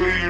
way